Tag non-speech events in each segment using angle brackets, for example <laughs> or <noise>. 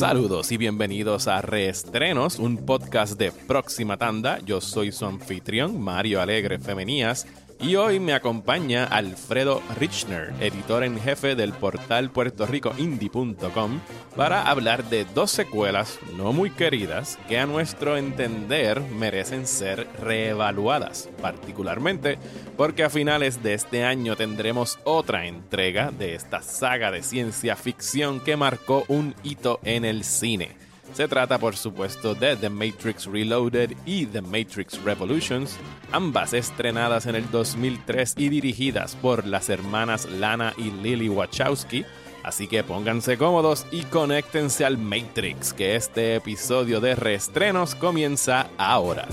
Saludos y bienvenidos a Reestrenos, un podcast de próxima tanda. Yo soy su anfitrión, Mario Alegre Femenías, y hoy me acompaña Alfredo Richner, editor en jefe del portal puertorricoindie.com, para hablar de dos secuelas no muy queridas que a nuestro entender merecen ser reevaluadas, particularmente porque a finales de este año tendremos otra entrega de esta saga de ciencia ficción que marcó un hito en el cine. Se trata, por supuesto, de The Matrix Reloaded y The Matrix Revolutions, ambas estrenadas en el 2003 y dirigidas por las hermanas Lana y Lily Wachowski. Así que pónganse cómodos y conéctense al Matrix, que este episodio de reestrenos comienza ahora.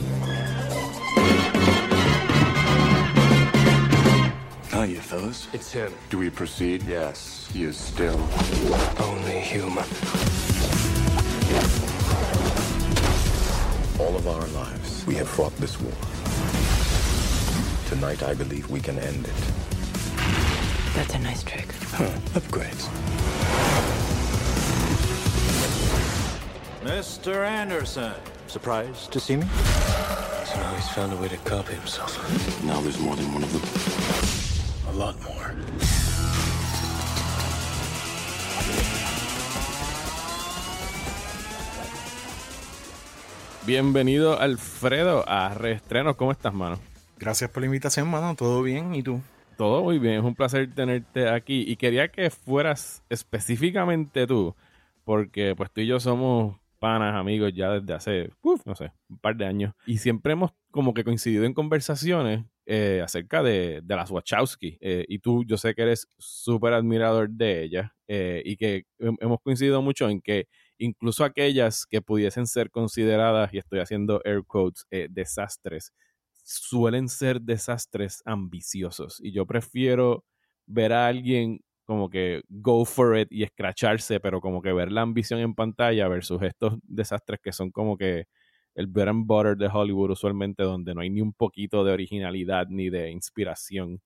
It's him. Do we proceed? Yes. He is still. Only human. All of our lives, we have fought this war. Tonight, I believe we can end it. That's a nice trick. Huh, upgrades. Mr. Anderson. Surprised to see me? So now he's found a way to copy himself. Now there's more than one of them. A lot more. Bienvenido, Alfredo, a Reestrenos. ¿Cómo estás, mano? Gracias por la invitación, mano. ¿Todo bien? ¿Y tú? Todo muy bien, es un placer tenerte aquí y quería que fueras específicamente tú, porque pues tú y yo somos panas, amigos ya desde hace, uf, no sé, un par de años y siempre hemos como que coincidido en conversaciones eh, acerca de, de las Wachowski eh, y tú yo sé que eres súper admirador de ellas eh, y que hem- hemos coincidido mucho en que incluso aquellas que pudiesen ser consideradas, y estoy haciendo air quotes, eh, desastres, suelen ser desastres ambiciosos. Y yo prefiero ver a alguien como que go for it y escracharse, pero como que ver la ambición en pantalla versus estos desastres que son como que el bread and butter de Hollywood usualmente donde no hay ni un poquito de originalidad ni de inspiración.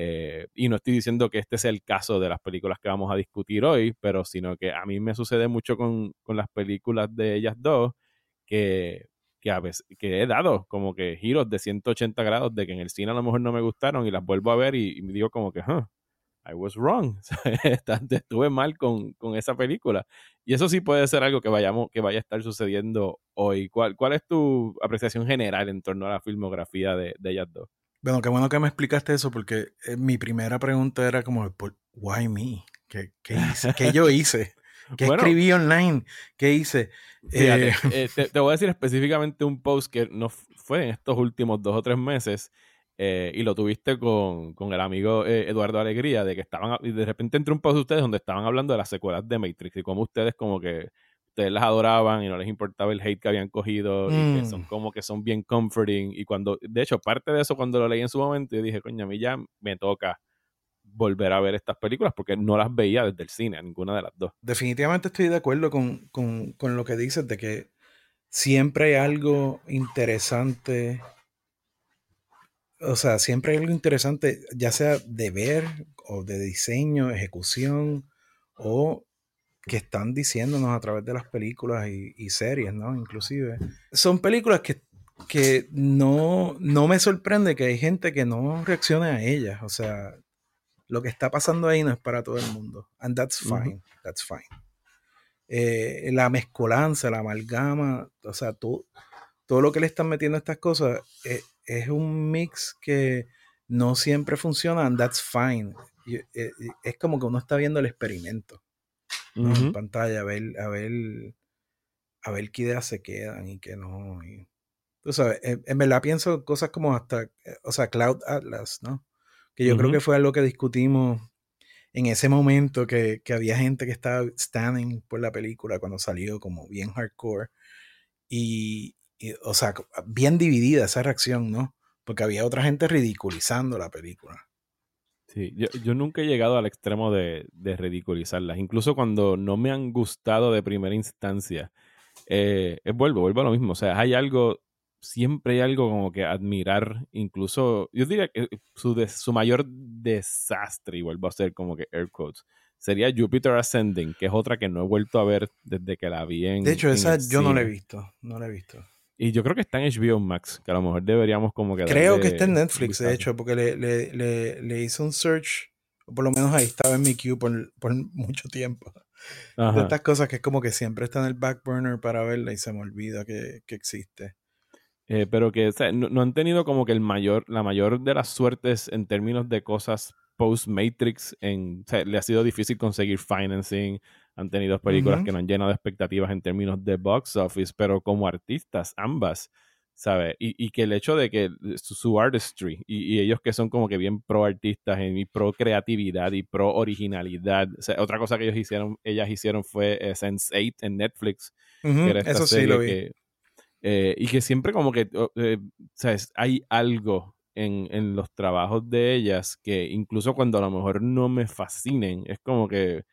Eh, y no estoy diciendo que este sea el caso de las películas que vamos a discutir hoy, pero sino que a mí me sucede mucho con, con las películas de ellas dos, que, que a veces que he dado como que giros de 180 grados de que en el cine a lo mejor no me gustaron y las vuelvo a ver y, me digo como que, I was wrong. <laughs> Estuve mal con, con, esa película. Y eso sí puede ser algo que vayamos, que vaya a estar sucediendo hoy. ¿Cuál, cuál es tu apreciación general en torno a la filmografía de, de ellas dos? Bueno, qué bueno que me explicaste eso porque eh, mi primera pregunta era como, ¿why me? ¿Qué, qué, hice? ¿Qué yo hice? <laughs> ¿Qué bueno, escribí online? ¿Qué hice? Fíjate, eh, <laughs> eh, te, te, voy a decir específicamente un post que no fue en estos últimos dos o tres meses y lo tuviste con, con el amigo Eduardo Alegría, de que estaban, y de repente entró un post de ustedes donde estaban hablando de las secuelas de Matrix y cómo ustedes como que ustedes las adoraban y no les importaba el hate que habían cogido mm. y que son como que son bien comforting y cuando, de hecho, parte de eso cuando lo leí en su momento yo dije, coño, a mí ya me toca volver a ver estas películas porque no las veía desde el cine, ninguna de las dos. Definitivamente estoy de acuerdo con, con, con lo que dices de que siempre hay algo interesante o sea, siempre hay algo interesante, ya sea de ver o de diseño, ejecución o que están diciéndonos a través de las películas y, y series, ¿no? Inclusive. Son películas que, que no, no me sorprende que hay gente que no reaccione a ellas. O sea, lo que está pasando ahí no es para todo el mundo. And that's fine. Uh -huh. That's fine. Eh, la mezcolanza, la amalgama, o sea, todo, todo lo que le están metiendo a estas cosas eh, es un mix que no siempre funciona, and that's fine. Y, eh, es como que uno está viendo el experimento ¿no? uh -huh. en pantalla, a ver, a ver, a ver qué ideas se quedan y qué no. Y, tú sabes, en, en, verdad pienso cosas como hasta, o sea, Cloud Atlas, ¿no? Que yo uh -huh. creo que fue algo que discutimos en ese momento que, que había gente que estaba standing por la película cuando salió como bien hardcore. Y, y, o sea, bien dividida esa reacción, ¿no? Porque había otra gente ridiculizando la película. Sí, yo, yo nunca he llegado al extremo de, de, ridiculizarlas. Incluso cuando no me han gustado de primera instancia, eh, vuelvo, vuelvo a lo mismo. O sea, hay algo, siempre hay algo como que admirar. Incluso, yo diría que su, de, su mayor desastre, y vuelvo a hacer como que air quotes, sería Jupiter Ascending, que es otra que no he vuelto a ver desde que la vi en De hecho, en esa yo no la he visto. No la he visto. Y yo creo que está en HBO Max, que a lo mejor deberíamos como que Creo darle que está en Netflix, de hecho, porque le, le, le, le hice un search, o por lo menos ahí estaba en mi queue por, por mucho tiempo. De estas cosas que es como que siempre está en el back burner para verla y se me olvida que, que existe. Eh, pero que o sea, no, no han tenido como que el mayor, la mayor de las suertes en términos de cosas post-Matrix. En, o sea, le ha sido difícil conseguir financing. Han tenido películas Ujú. que no han llenado de expectativas en términos de box office, pero como artistas, ambas, ¿sabes? Y, y que el hecho de que su, su artistry y, y ellos que son como que bien pro artistas y pro creatividad y pro originalidad. O sea, otra cosa que ellos hicieron, ellas hicieron fue eh, Sense8 en Netflix, Ujú, que era esta Eso sí lo vi. que, eh, y que siempre como que, eh, ¿sabes? Hay algo en, en los trabajos de ellas que incluso cuando a lo mejor no me fascinen, es como que,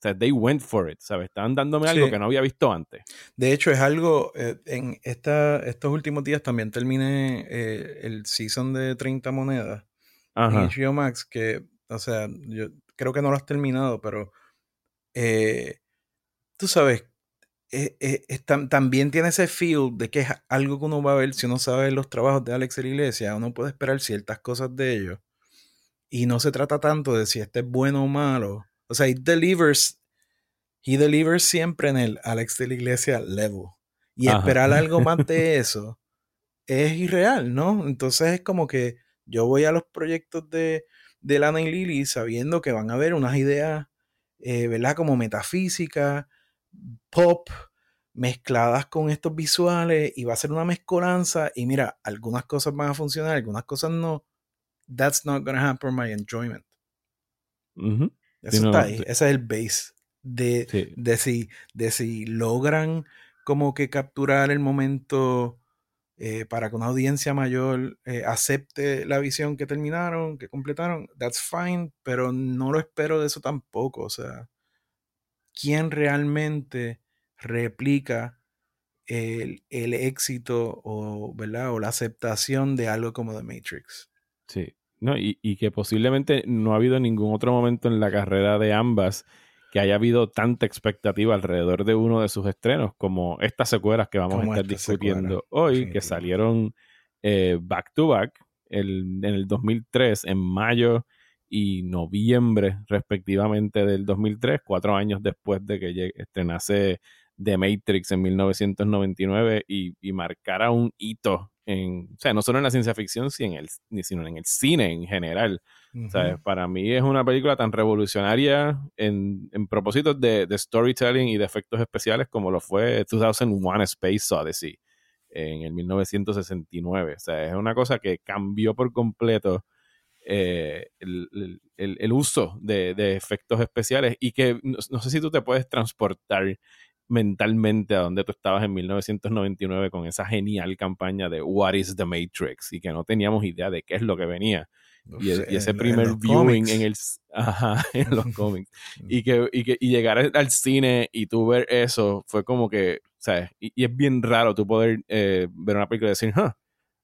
o sea, they went for it, ¿sabes? Estaban dándome algo Sí. que no había visto antes. De hecho, es algo, eh, en esta, estos últimos días también terminé eh, el season de 30 monedas en Ajá. HBO Max, que, o sea, yo creo que no lo has terminado, pero eh, tú sabes, eh, eh, es tam- también tiene ese feel de que es algo que uno va a ver si uno sabe los trabajos de Alex de la Iglesia, uno puede esperar ciertas cosas de ellos. Y no se trata tanto de si este es bueno o malo. O sea, he delivers, he delivers siempre en el Alex de la Iglesia level. Y Ajá. esperar algo más de <laughs> eso es irreal, ¿no? Entonces es como que yo voy a los proyectos de, de Lana y Lily sabiendo que van a haber unas ideas, eh, ¿verdad? Como metafísica, pop, mezcladas con estos visuales y va a ser una mezcolanza y mira, algunas cosas van a funcionar, algunas cosas no. That's not gonna hamper my enjoyment. Ujú. Eso no, está ahí, sí. ese es el base de, Sí. de si, de si logran como que capturar el momento eh, para que una audiencia mayor eh, acepte la visión que terminaron, que completaron, that's fine, pero no lo espero de eso tampoco. O sea, ¿quién realmente replica el, el éxito o, ¿verdad? o la aceptación de algo como The Matrix? Sí. No, y, y que posiblemente no ha habido ningún otro momento en la carrera de ambas que haya habido tanta expectativa alrededor de uno de sus estrenos como estas secuelas que vamos Como a estar discutiendo hoy, que salieron eh, back to back el- en el 2003, en mayo y noviembre respectivamente del 2003, cuatro años después de que estrenase The Matrix en 1999 y, y marcara un hito en, o sea, no solo en la ciencia ficción, sino en el, ni- sino en el cine en general. ¿sabes? Para mí es una película tan revolucionaria en, en propósitos de, de storytelling y de efectos especiales como lo fue 2001 Space Odyssey en el 1969. O sea, es una cosa que cambió por completo eh, el, el- el- el uso de, de efectos especiales y que no, no sé si tú te puedes transportar mentalmente a donde tú estabas en 1999 con esa genial campaña de What is the Matrix y que no teníamos idea de qué es lo que venía. Y, Uf, y ese en- primer viewing en el ajá, <laughs> en los cómics. <laughs> Y que, y que y llegar al- al cine y tú ver eso fue como que sabes y, y es bien raro tú poder eh, ver una película y decir huh,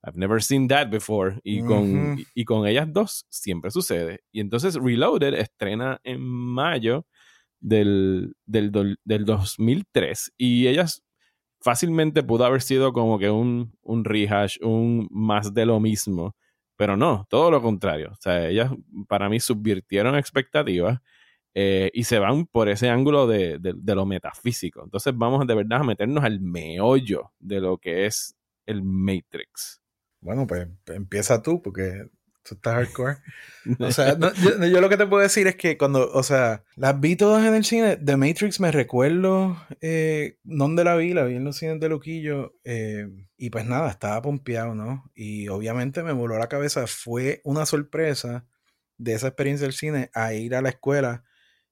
I've never seen that before y con Ujú. y, y con ellas dos siempre sucede. Y entonces Reloaded estrena en mayo del, del, del 2003 y ellas fácilmente pudo haber sido como que un, un rehash, un más de lo mismo, pero no, todo lo contrario. O sea, ellas para mí subvirtieron expectativas eh, y se van por ese ángulo de, de- de lo metafísico. Entonces vamos de verdad a meternos al meollo de lo que es el Matrix. Bueno, pues empieza tú, porque tú estás hardcore. <laughs> O sea, no, yo, yo lo que te puedo decir es que cuando, o sea, las vi todas en el cine, The Matrix me recuerdo eh, dónde la vi, la vi en los cines de Luquillo, eh, y pues nada, estaba pompeado, ¿no? Y obviamente me voló la cabeza, fue una sorpresa de esa experiencia del cine a ir a la escuela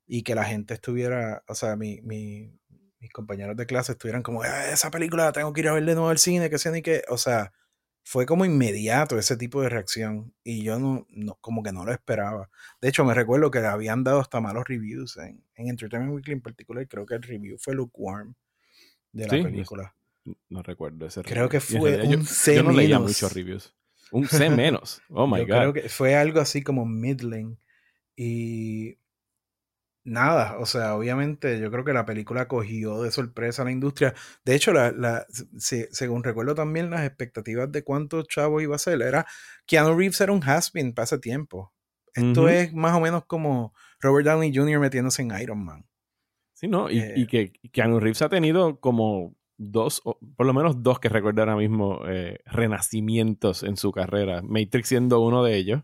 y que la gente estuviera, o sea, mi, mi- mis compañeros de clase estuvieran como, "Ah, esa película la tengo que ir a ver de nuevo al cine, que sea ni que, o sea, fue como inmediato ese tipo de reacción y yo no, no como que no lo esperaba. De hecho, me recuerdo que le habían dado hasta malos reviews en, en Entertainment Weekly en particular, creo que el review fue lukewarm de la Sí, película. No recuerdo ese Creo review. que Y en fue yo- un C Yo no leía menos. muchos reviews. Un C <laughs> menos. Oh my Yo God. creo que fue algo así como middling y nada, o sea, obviamente yo creo que la película cogió de sorpresa a la industria. De hecho, la, la, se- según recuerdo también las expectativas de cuántos chavos iba a ser, era Keanu Reeves era un has-been tiempo. Esto es más o menos como Robert Downey Jr. metiéndose en Iron Man. Sí, ¿no? Y, Eh, y que Keanu Reeves ha tenido como dos, o por lo menos dos que recuerdo ahora mismo, eh, renacimientos en su carrera. Matrix siendo uno de ellos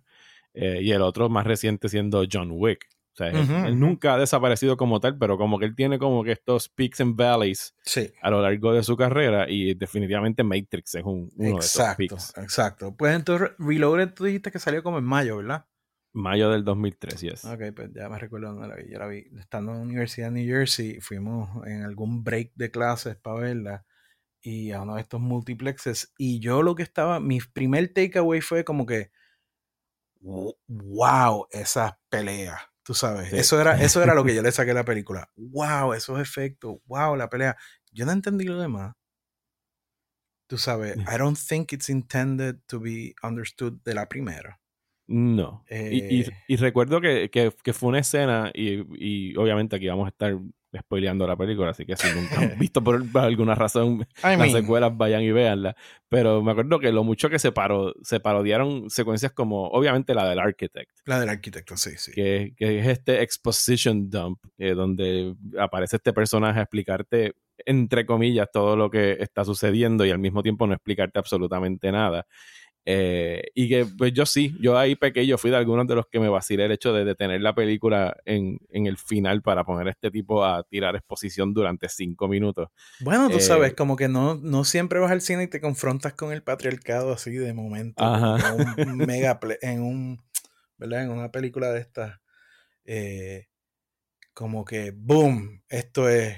eh, y el otro más reciente siendo John Wick. O sea, él- nunca ha desaparecido como tal, pero como que él tiene como que estos peaks and valleys Sí. a lo largo de su carrera y definitivamente Matrix es un, uno de esos Exacto, peaks. exacto. Pues entonces Reloaded tú dijiste que salió como en mayo, ¿verdad? Mayo del 2003, yes. Ok, pues ya me recuerdo dónde la vi. Yo la vi estando en la Universidad de New Jersey. Fuimos en algún break de clases para verla. Y a uno de estos multiplexes. Y yo lo que estaba. Mi primer takeaway fue como que. ¡Wow! Esas peleas. Tú sabes. Sí. Eso, era, eso era lo que yo <laughs> le saqué a la película. ¡Wow! Esos efectos. ¡Wow! La pelea. Yo no entendí lo demás. Tú sabes. I don't think it's intended to be understood de la primera. No. Y, y- Eh. y recuerdo que, que- que fue una escena, y, y obviamente aquí vamos a estar spoileando la película, así que si <laughs> nunca han visto por, alguna razón <laughs> I las mean, secuelas, vayan y véanla. Pero me acuerdo que lo mucho que se, paro, se parodiaron secuencias como, obviamente, la del Architect, la del arquitecto, sí, sí. que, que es este exposition dump, eh, donde aparece este personaje a explicarte, entre comillas, todo lo que está sucediendo y al mismo tiempo no explicarte absolutamente nada. Eh, y que pues yo sí, yo ahí pequeño fui de algunos de los que me vacilé el hecho de detener la película en, en el final para poner a este tipo a tirar exposición durante cinco minutos. Bueno, tú Eh, sabes, como que no, no siempre vas al cine y te confrontas con el patriarcado así de momento. Ajá. En un <laughs> mega en un, ¿verdad? En una película de estas. eh, como que, boom, esto es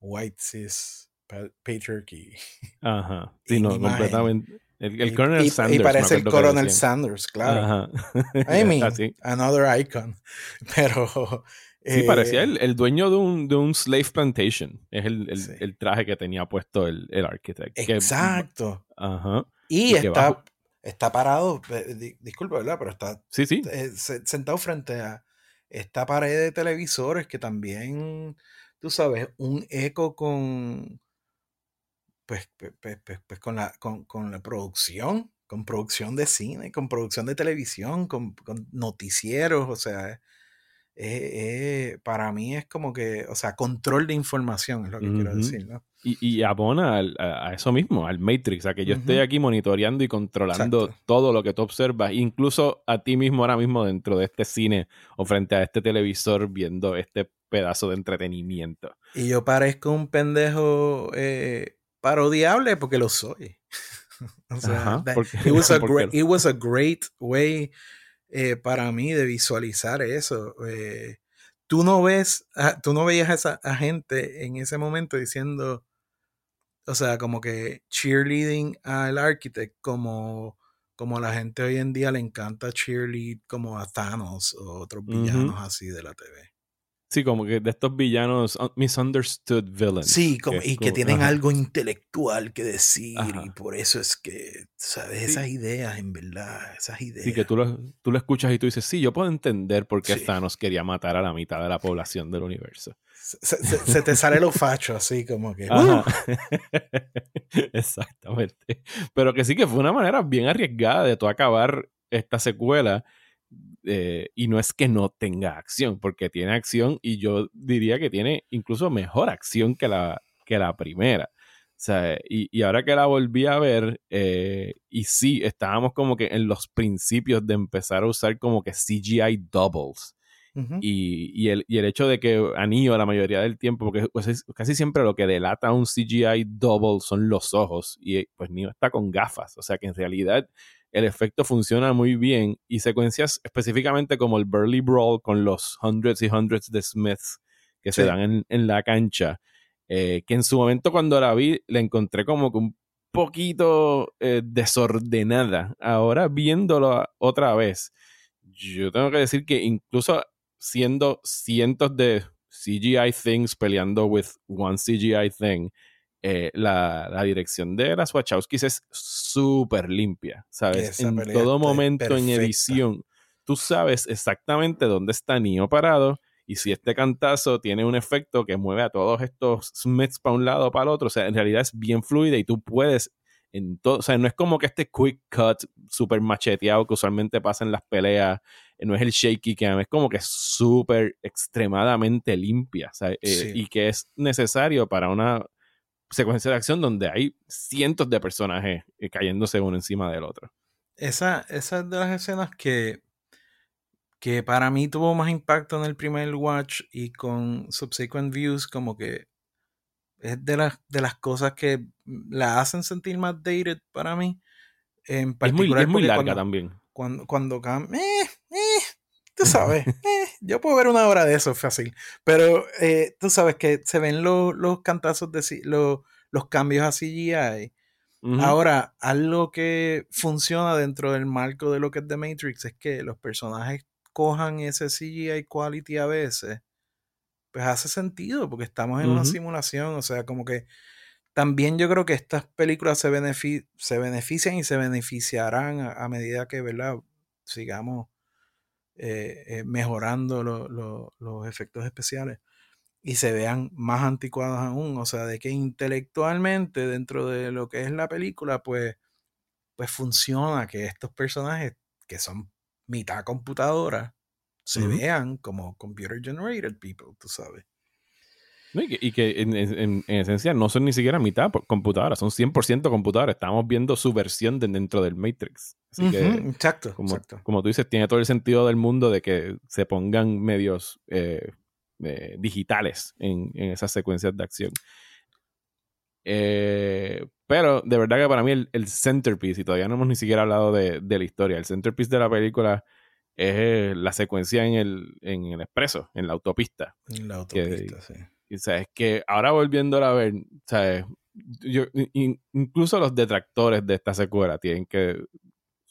white cis pa- patriarchy. Ajá. <laughs> Sí, no, imagen. completamente. El, el Y- Colonel y, Sanders. y parece el decían. Sanders, claro. Ajá. I <laughs> mean, Así. another icon. <laughs> Pero. Sí, eh, parecía el, el dueño de un, de un slave plantation. Es el, el- Sí. el traje que tenía puesto el, el architect. que- Exacto. ajá. Y, está, está parado, eh, di- disculpa, ¿verdad? Pero está Sí, sí. eh, se- sentado frente a esta pared de televisores que también, tú sabes, un eco con, pues, pues, pues, con, la, con, con la producción, con producción de cine, con producción de televisión, con, con noticieros, o sea, eh, eh, para mí es como que, o sea, control de información es lo que quiero decir, ¿no? Y, y abona al- a, eso mismo, al Matrix, a que yo estoy Ujú. aquí monitoreando y controlando Exacto. todo lo que tú observas, incluso a ti mismo ahora mismo dentro de este cine o frente a este televisor viendo este pedazo de entretenimiento. Y yo parezco un pendejo eh, parodiable porque lo soy. <laughs> o sea, Ajá, that- porque- it, was <laughs> a great, it was a great way eh, para mí de visualizar eso. Eh, tú no ves, tú no veías a esa a gente en ese momento diciendo, o sea, como que cheerleading al architect como como a la gente hoy en día le encanta cheerlead como a Thanos o otros villanos así de la TV. Sí, como que de estos villanos un- misunderstood villains. Sí, como- y que tienen ajá. algo intelectual que decir Ajá. y por eso es que, ¿sabes? Sí. Esas ideas, en verdad, esas ideas. Sí, que tú lo, tú lo escuchas y tú dices, sí, yo puedo entender por qué Sí. Thanos quería matar a la mitad de la población del universo. se, se- se te sale lo facho así como que... ¡uh! <laughs> Exactamente. Pero que sí que fue una manera bien arriesgada de tú acabar esta secuela. Eh, y no es que no tenga acción, porque tiene acción y yo diría que tiene incluso mejor acción que la, que la primera. O sea, y, y ahora que la volví a ver, eh, y sí, estábamos como que en los principios de empezar a usar como que CGI doubles. Ujú. Y, y el, y el hecho de que a Neo la mayoría del tiempo, porque pues, es- casi siempre lo que delata un CGI double son los ojos, y pues Neo está con gafas, o sea que en realidad el efecto funciona muy bien, y secuencias específicamente como el Burly Brawl con los hundreds y hundreds de Smiths que se dan en, en la cancha, eh, que en su momento cuando la vi la encontré como que un poquito eh, desordenada. Ahora viéndolo otra vez, yo tengo que decir que incluso siendo cientos de CGI things peleando with one CGI thing, eh, la, la dirección de las Wachowskis es súper limpia, ¿sabes? Esa en todo momento en edición, tú sabes exactamente dónde está Neo parado Y si este cantazo tiene un efecto que mueve a todos estos Smiths para un lado o para el otro, o sea, en realidad es bien fluida y tú puedes en todo, o sea, no es como que este quick cut súper macheteado que usualmente pasa en las peleas, eh, no es el shaky cam, es como que súper extremadamente limpia, o sea, eh, y que es necesario para una secuencia de acción donde hay cientos de personajes eh, cayéndose uno encima del otro. Esa, esa es de las escenas que, que para mí tuvo más impacto en el primer watch y con subsequent views como que es de las, de las cosas que la hacen sentir más dated para mí. En Es muy, es larga cuando, también. cuando, cuando eh, eh, tú sabes, <laughs> eh, yo puedo ver una hora de eso fácil, pero eh, tú sabes que se ven los, los cantazos de los, los cambios a CGI. Ujú. Ahora, algo que funciona dentro del marco de lo que es The Matrix es que los personajes cojan ese CGI quality a veces, pues hace sentido porque estamos en una simulación, o sea, como que también yo creo que estas películas se, benefi- se benefician y se beneficiarán a, a medida que, ¿verdad? Sigamos eh, eh, mejorando lo- lo- los efectos especiales y se vean más anticuados aún, o sea, de que intelectualmente dentro de lo que es la película, pues, pues funciona que estos personajes que son mitad computadora se vean como computer generated people, tú sabes. No, y que, y que en, en- en esencia no son ni siquiera mitad computadoras, son 100% computadoras. Estamos viendo su versión de dentro del Matrix. Así que, exacto, como, exacto. como tú dices, tiene todo el sentido del mundo de que se pongan medios eh, eh, digitales en, en esas secuencias de acción. Eh, pero de verdad que para mí el, el centerpiece, y todavía no hemos ni siquiera hablado de, de la historia, el centerpiece de la película es la secuencia en el, en el expreso, en la autopista. En la autopista, sí. Y, sabes que ahora volviéndola a ver, sabes, yo, in- incluso los detractores de esta secuela tienen que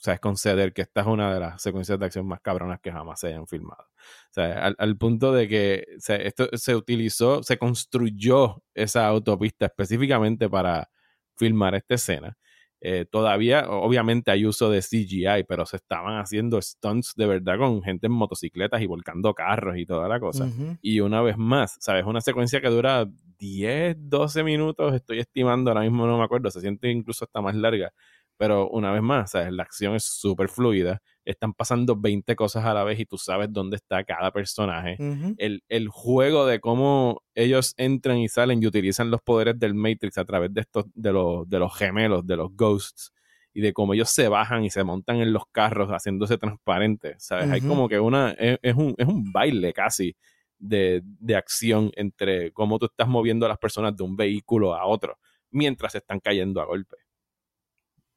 sabes, conceder que esta es una de las secuencias de acción más cabronas que jamás se hayan filmado. O sea, al, al punto de que o sea, esto se utilizó, se construyó esa autopista específicamente para filmar esta escena. Eh, todavía, obviamente, hay uso de CGI, pero se estaban haciendo stunts de verdad con gente en motocicletas y volcando carros y toda la cosa. Ujú. Y una vez más, ¿sabes? Una secuencia que dura 10, 12 minutos, estoy estimando, ahora mismo no me acuerdo, se siente incluso hasta más larga. Pero una vez más, ¿sabes? La acción es súper fluida, están pasando 20 cosas a la vez y tú sabes dónde está cada personaje. El, el juego de cómo ellos entran y salen y utilizan los poderes del Matrix a través de estos, de los, de los gemelos, de los ghosts, y de cómo ellos se bajan y se montan en los carros haciéndose transparentes, ¿sabes? Hay como que una, es, es un, es un baile casi de, de acción entre cómo tú estás moviendo a las personas de un vehículo a otro mientras se están cayendo a golpe.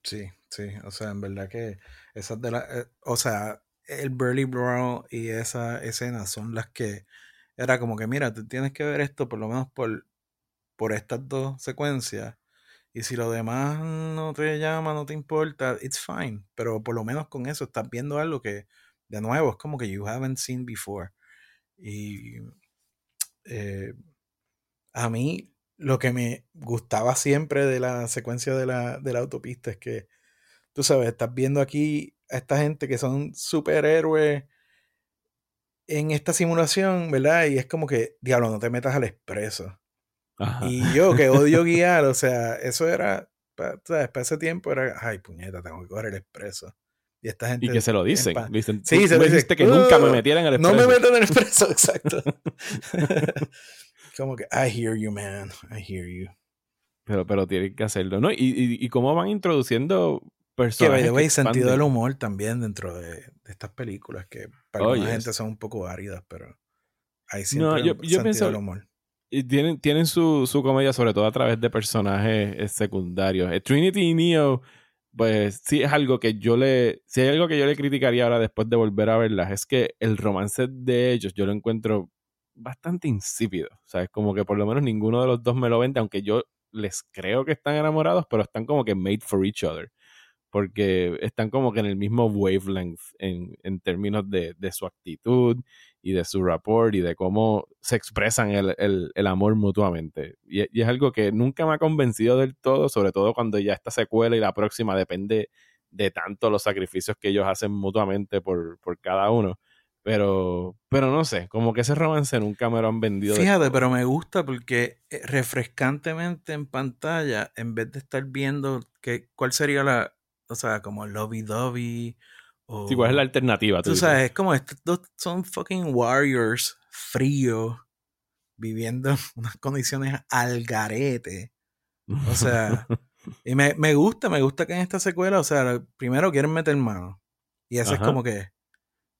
Sí, sí, o sea, en verdad que esas de las, eh, o sea, el Burly Brawl y esa escena son las que era como que, mira, tienes que ver esto por lo menos por, por estas dos secuencias. Y si lo demás no te llama, no te importa, it's fine. Pero por lo menos con eso estás viendo algo que, de nuevo, es como que you haven't seen before. Y eh, a mí lo que me gustaba siempre de la secuencia de la, de la autopista es que, tú sabes, estás viendo aquí a esta gente que son superhéroes en esta simulación, ¿verdad? Y es como que, diablo, no te metas al expreso. Ajá. Y yo que odio <laughs> guiar, o sea, eso era, pa- ¿sabes? Para ese tiempo era, ay, puñeta, tengo que coger el expreso. Y esta gente... Y que se lo dicen. dicen Sí, "Tú se lo dijiste que nunca me "Uh, metiera en el No expreso. me meto en el expreso, <laughs> exacto. <laughs> como que, I hear you, man, I hear you. Pero, pero tienen que hacerlo, ¿no? Y, y, y cómo van introduciendo Que, personajes. by the way, sentido del humor también dentro de, de estas películas, que para Oh, gente son un poco áridas, pero hay siempre No, yo- yo sentido pienso- del humor. Y tienen, tienen su, su comedia, sobre todo a través de personajes eh, secundarios. Eh, Trinity y Neo, pues sí es algo que yo le. Si hay algo que yo le criticaría ahora después de volver a verlas, es que el romance de ellos yo lo encuentro bastante insípido. O sea, es como que por lo menos ninguno de los dos me lo vende, aunque yo les creo que están enamorados, pero están como que made for each other. Porque están como que en el mismo wavelength en, en términos de, de su actitud y de su rapport y de cómo se expresan el, el- el amor mutuamente. Y, y es algo que nunca me ha convencido del todo, sobre todo cuando ya esta secuela y la próxima depende de tanto los sacrificios que ellos hacen mutuamente por, por cada uno. Pero, pero no sé, como que ese romance nunca me lo han vendido. Fíjate, pero me gusta porque eh, refrescantemente en pantalla, en vez de estar viendo que, cuál sería la, o sea, como Lovey Dovey o... Sí, ¿cuál es la alternativa? Tú dices? sabes, es como estos dos son fucking warriors fríos, viviendo en <laughs> unas condiciones al garete. O sea, <laughs> y me, me gusta, me gusta que en esta secuela, o sea, primero quieren meter mano. Y eso es como que,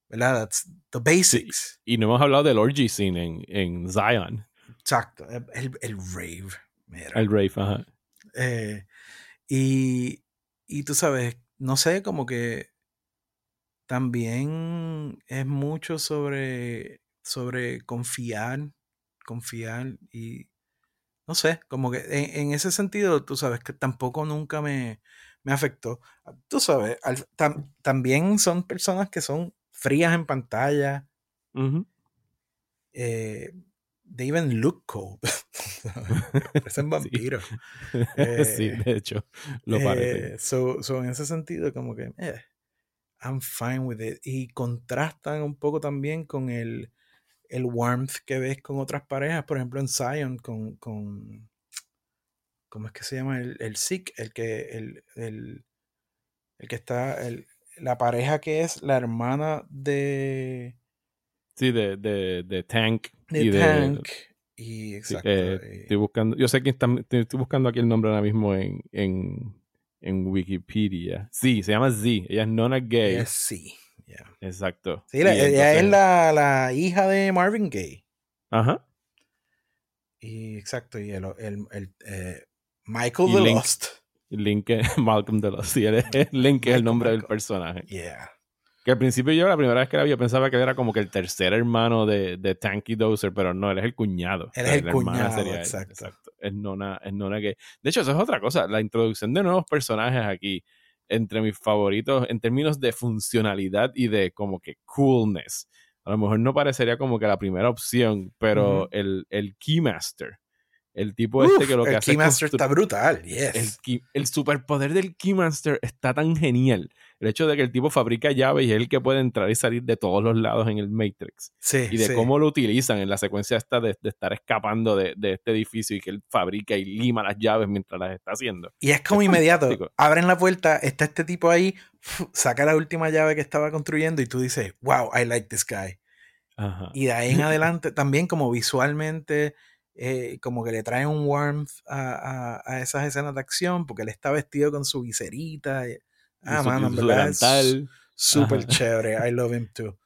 ¿verdad? That's the basics. Y no hemos hablado del orgy scene en, en Zion, Exacto, el, el, el rave. Mira. el rave, ajá. Eh, y, y tú sabes, no sé, como que también es mucho sobre, sobre confiar, confiar y no sé, como que en, en ese sentido, tú sabes que tampoco nunca me, me afectó. Tú sabes, al- tam- también son personas que son frías en pantalla, Ujú. eh, they even look cold. <laughs> Parecen <laughs> vampiros. <laughs> sí, Eh, de hecho, lo parece. Eh, so, so en ese sentido, como que, eh, I'm fine with it. Y contrastan un poco también con el, el warmth que ves con otras parejas, por ejemplo en Zion, con, con ¿cómo es que se llama? El, el Sikh, el que, el, el, el que está, el, la pareja que es la hermana de, Sí, de, de, de Tank. de y de, Tank. y exacto. eh, y- estoy buscando, yo sé que está- estoy buscando aquí el nombre ahora mismo en, en, en Wikipedia. Sí, se llama Z. Ella es Nona Gay. Sí. yeah. Exacto. Sí, la- ella es la, la hija de Marvin Gaye. Ajá. Y exacto, y el, el, el, eh, Michael Y the Link. Lost. Link, <laughs> Malcolm de los. Sí, él es- Link es el Malcolm, nombre del personaje. Yeah. Que al principio yo, la primera vez que la vi, yo pensaba que él era como que el tercer hermano de, de Tanky Dozer, pero no, él es el cuñado. Él es el cuñado, sería él, exacto. Es nona, es nona gay. De hecho, eso es otra cosa. La introducción de nuevos personajes aquí, entre mis favoritos, en términos de funcionalidad y de como que coolness. A lo mejor no parecería como que la primera opción, pero el, el Keymaster, el tipo este Uf, que lo que el hace es Keymaster está brutal. Yes. el, el superpoder del Keymaster está tan genial. El hecho de que el tipo fabrica llaves y es el que puede entrar y salir de todos los lados en el Matrix. sí, Y de sí. cómo lo utilizan en la secuencia esta de, de estar escapando de, de este edificio y que él fabrica y lima las llaves mientras las está haciendo. Y es como es inmediato. fantástico. Abren la puerta, está este tipo ahí, saca la última llave que estaba construyendo y tú dices, wow, I like this guy. Ajá. Y de ahí en <laughs> adelante, también como visualmente, eh, como que le trae un warmth a, a- a esas escenas de acción, porque él está vestido con su viserita. y- ah, su- mano, su súper chévere. I love him too.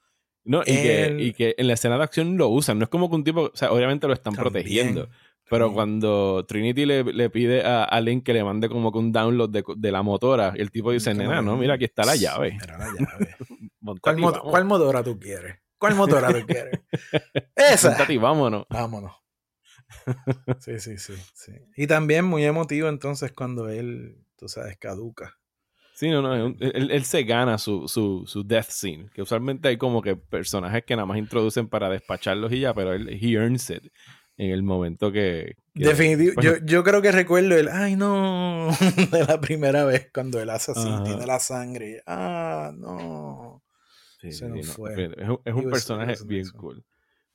No, y, que, y que en la escena de acción lo usan. No es como que un tipo, o sea, obviamente lo están También, protegiendo. Pero también. cuando Trinity le, le pide a, a Link que le mande como que un download de, de la motora, y el tipo dice, nena, no, mira, aquí está la llave. Era la llave. <laughs> ¿Cuál, motora tú quieres? ¿Cuál motora tú quieres? <laughs> Esa. Montate y vámonos. Vámonos. Sí, sí, sí, sí. <laughs> Y también muy emotivo entonces cuando él, tú sabes, caduca. Sí, no, no, él, él se gana su, su, su death scene, que usualmente hay como que personajes que nada más introducen para despacharlos y ya, pero él, he earns it en el momento que... que- Definitivo. bueno, Yo, yo creo que recuerdo el, ay no, <laughs> de la primera vez cuando él hace así, Ajá. tiene la sangre. Ah, no. sí, se nos no, fue. Es, un- es un personaje bien cool.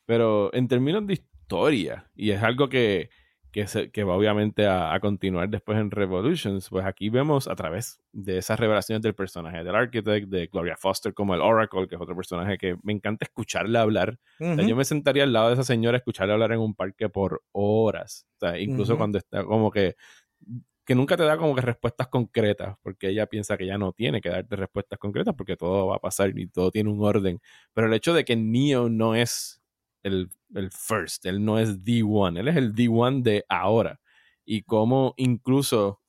Pero en términos de historia, y es algo que, que, se- que va obviamente a, a continuar después en Revolutions, pues aquí vemos a través de esas revelaciones del personaje del Architect, de Gloria Foster como el Oracle, que es otro personaje que me encanta escucharle hablar. O sea, Ujú. yo me sentaría al lado de esa señora a escucharle hablar en un parque por horas. O sea, incluso Ujú. cuando está como que que nunca te da como que respuestas concretas, porque ella piensa que ya no tiene que darte respuestas concretas porque todo va a pasar y todo tiene un orden. Pero el hecho de que Neo no es el, el first, él no es D1, él es el D1 de ahora. Y como incluso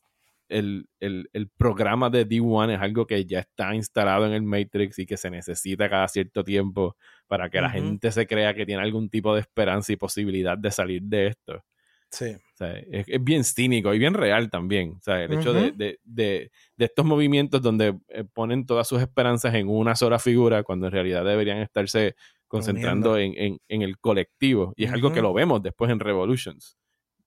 el, el, el programa de D1 es algo que ya está instalado en el Matrix y que se necesita cada cierto tiempo para que la gente se crea que tiene algún tipo de esperanza y posibilidad de salir de esto. Sí. O sea, es, es bien cínico y bien real también. O sea, el hecho de, de- de- de estos movimientos donde eh, ponen todas sus esperanzas en una sola figura cuando en realidad deberían estarse concentrando en, en- en el colectivo. Y es algo que lo vemos después en Revolutions.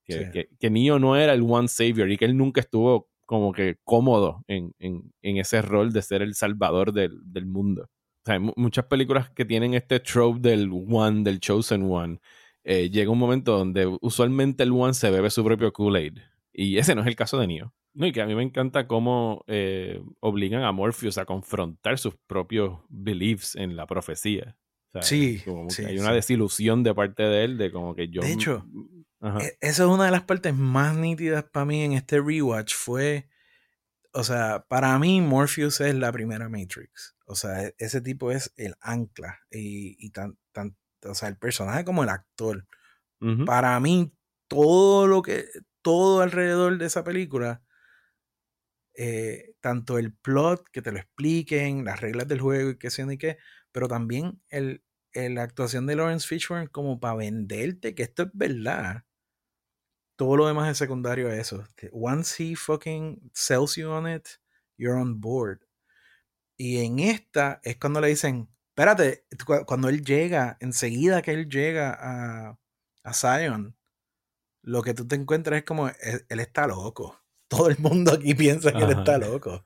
Que, Sí. que, que Neo no era el One Savior y que él nunca estuvo como que cómodo en, en- en ese rol de ser el salvador del, del mundo. O sea, mu- muchas películas que tienen este trope del one, del chosen one, eh, llega un momento donde usualmente el one se bebe su propio Kool-Aid. Y ese no es el caso de Neo. No, y que a mí me encanta cómo eh, obligan a Morpheus a confrontar sus propios beliefs en la profecía. O sea, Sí, como que sí, hay una sí. desilusión de parte de él de como que yo... De hecho, Ajá. E- Esa es una de las partes más nítidas para mí en este rewatch. Fue, o sea, para mí Morpheus es la primera Matrix. O sea, e- ese tipo es el ancla. Y, y tan, tan, o sea, el personaje como el actor. Para mí, todo lo que, todo alrededor de esa película, eh, tanto el plot, que te lo expliquen, las reglas del juego y qué sé ni qué, pero también el, la actuación de Lawrence Fishburne como para venderte que esto es verdad. Todo lo demás es secundario a eso. Once he fucking sells you on it, you're on board. Y en esta es cuando le dicen, espérate, cu- cuando él llega, enseguida que él llega a, a Zion, lo que tú te encuentras es como, él, él está loco. Todo el mundo aquí piensa que él está loco.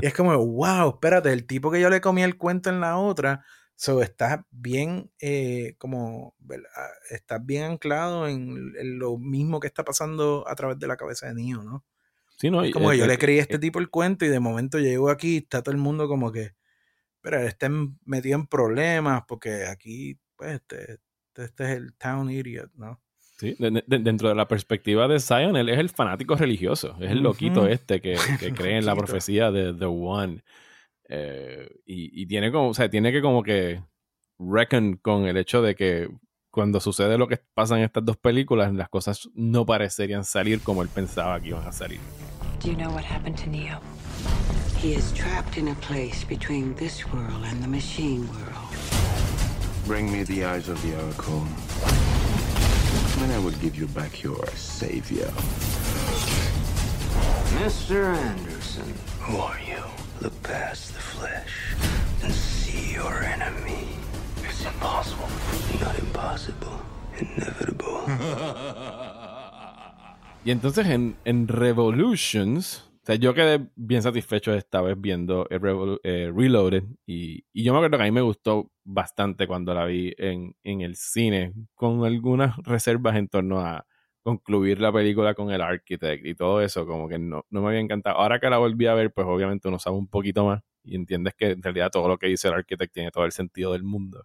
Y es como, wow, espérate, el tipo que yo le comí el cuento en la otra, so estás bien, eh, como, ¿verdad? estás bien anclado en, en lo mismo que está pasando a través de la cabeza de Neo, ¿no? Sí, no, Es como que yo le creí a este tipo el cuento y de momento llego aquí y está todo el mundo como que, pero está en- metido en problemas porque aquí, pues, este, este, este es el town idiot, ¿no? Sí, de- de- dentro de la perspectiva de Zion, él es el fanático religioso, es el loquito este que, que <laughs> cree en la profecía de The One. Eh, y, y tiene como, o sea, tiene que como que reckon con el hecho de que cuando sucede lo que pasa en estas dos películas, las cosas no parecerían salir como él pensaba que iban a salir. Do you know what happened to Neo? He is trapped in a place between this world and the machine world. Bring me the eyes of the Oracle. And I will give you back your savior. Mr. Anderson, Who are you? Look past the flesh and see your enemy. It's impossible. Not impossible. Inevitable. <laughs> Y entonces en, en Revolutions, o sea, yo quedé bien satisfecho esta vez viendo el eh, Reloaded y, y yo me acuerdo que a mí me gustó bastante cuando la vi en, en el cine, con algunas <laughs> reservas en torno a concluir la película con el Architect y todo eso, como que no, no me había encantado. Ahora que la volví a ver, pues obviamente uno sabe un poquito más y entiendes que en realidad todo lo que dice el Architect tiene todo el sentido del mundo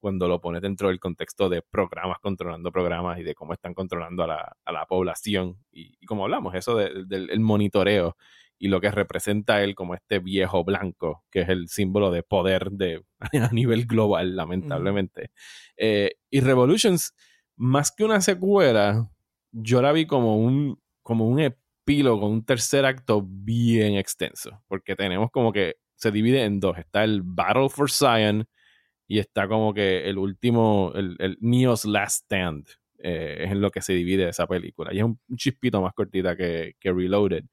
cuando lo pones dentro del contexto de programas controlando programas y de cómo están controlando a la, a la población. Y, como hablamos, eso de- del el monitoreo y lo que representa él como este viejo blanco, que es el símbolo de poder de, <laughs> a nivel global, lamentablemente. Eh, y Revolutions, más que una secuela, yo la vi como un, como un epílogo, un tercer acto bien extenso, porque tenemos como que se divide en dos. Está el Battle for Zion, y está como que el último, el, el Neo's Last Stand, eh, es en lo que se divide esa película. Y es un, chispito más cortita que, que Reloaded.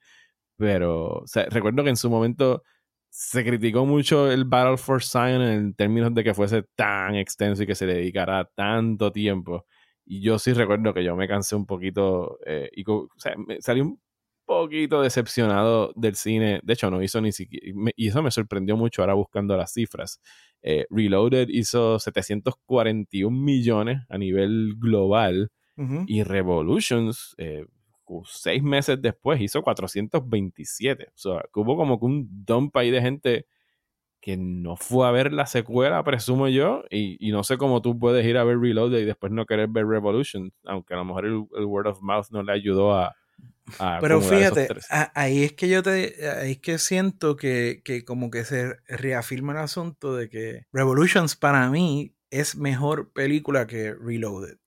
Pero, o sea, recuerdo que en su momento se criticó mucho el Battle for Zion en términos de que fuese tan extenso y que se le dedicara tanto tiempo. Y yo sí recuerdo que yo me cansé un poquito eh, y o sea, me salí un poquito decepcionado del cine. De hecho, no hizo ni siquiera. Y eso me sorprendió mucho ahora buscando las cifras. Eh, Reloaded hizo 741 millones a nivel global Ujú. y Revolutions, eh, seis meses después, hizo 427. O sea, que hubo como que un dump ahí de gente que no fue a ver la secuela, presumo yo, y, y no sé cómo tú puedes ir a ver Reloaded y después no querer ver Revolution, aunque a lo mejor el, el word of mouth no le ayudó a... a <laughs> Pero fíjate, ahí es que yo te, ahí es que siento que, que como que se reafirma el asunto de que Revolutions para mí es mejor película que Reloaded.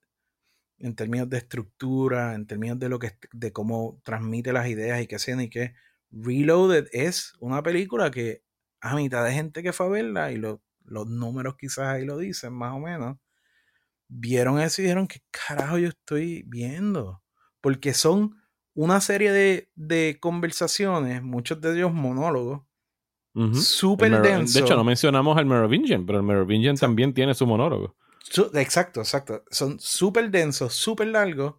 En términos de estructura, en términos de lo que de cómo transmite las ideas y qué sea y qué. Reloaded es una película que a mitad de gente que fue a verla y lo- los números quizás ahí lo dicen más o menos, vieron eso y dijeron, ¿qué carajo yo estoy viendo? Porque son una serie de, de conversaciones, muchos de ellos monólogos, Ujú. súper El Mero- denso. De hecho, no mencionamos al Merovingian, pero el Merovingian también tiene su monólogo. Su- exacto, exacto. Son súper densos, súper largos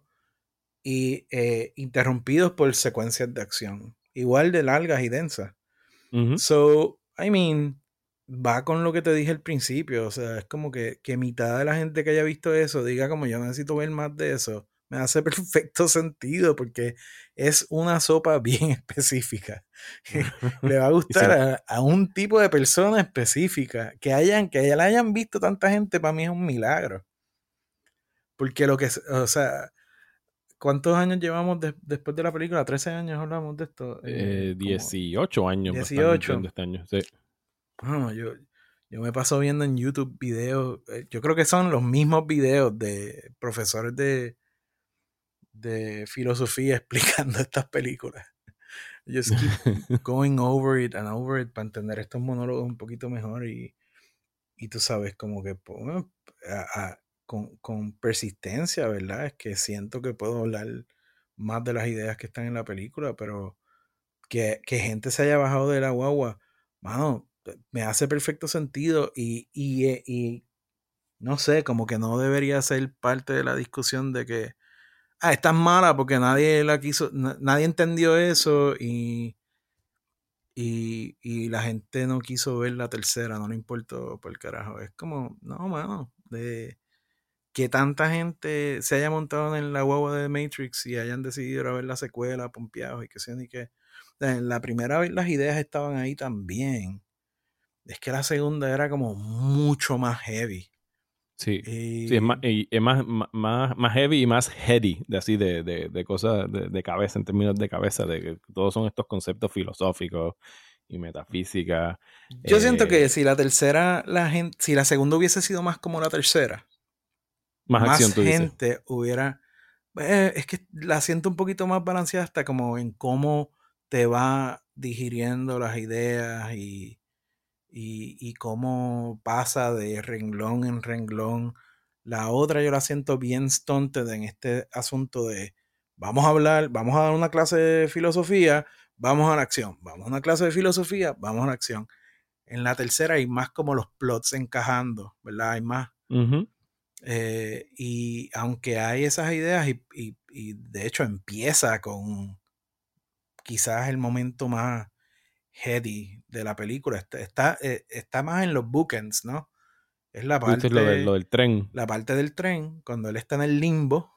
y eh, interrumpidos por secuencias de acción. Igual de largas y densas. So, I mean, va con lo que te dije al principio. O sea, es como que, que mitad de la gente que haya visto eso diga como yo necesito ver más de eso. Me hace <laughs> perfecto sentido porque es una sopa bien <laughs> específica. <laughs> Le va a gustar a, a un tipo de persona específica. Que hayan, que la hayan visto tanta gente, para mí es un milagro. Porque lo que, o sea, ¿cuántos años llevamos de- después de la película? 13 años hablamos de esto. Eh, como- 18 años. me están 18. mintiendo Este año. Sí. Bueno, yo, yo me paso viendo en YouTube videos, eh, yo creo que son los mismos videos de profesores de, de filosofía <laughs> explicando estas películas. Just <laughs> keep going over it and over it para entender estos monólogos un poquito mejor y, y tú sabes, como que pues, bueno, a- a- con, con persistencia, ¿verdad? Es que siento que puedo hablar más de las ideas que están en la película, pero que, que gente se haya bajado de la guagua, mano, me hace perfecto sentido y, y, eh, y no sé, como que no debería ser parte de la discusión de que, ah, esta es mala porque nadie la quiso, na- nadie entendió eso y, y, y la gente no quiso ver la tercera, no le importó por el carajo. Es como, no, mano, de que tanta gente se haya montado en la guagua de Matrix y hayan decidido ir a ver la secuela, pompeados y que sea ni. En la primera vez las ideas estaban ahí también. Es que la segunda era como mucho más heavy. Sí. Y, Sí, es más, y es más, más, más heavy y más heady, de así, de, de, de cosas de, de cabeza, en términos de cabeza, de que todos son estos conceptos filosóficos y metafísica. Yo siento eh, que si la tercera, la gente, si la segunda hubiese sido más como la tercera, Más, más, acción, tú dices. gente hubiera. eh, es que la siento un poquito más balanceada hasta como en cómo te va digiriendo las ideas y, y, y cómo pasa de renglón en renglón. La otra yo la siento bien stunted en este asunto de vamos a hablar, vamos a dar una clase de filosofía, vamos a la acción, vamos a una clase de filosofía, vamos a la acción. En la tercera hay más como los plots encajando, ¿verdad? Hay más eh, y aunque hay esas ideas, y, y- y de hecho empieza con quizás el momento más heady de la película, está, está, eh, está más en los bookends, ¿no? Es la parte, lo, del- lo del tren. la parte del tren, cuando él está en el limbo,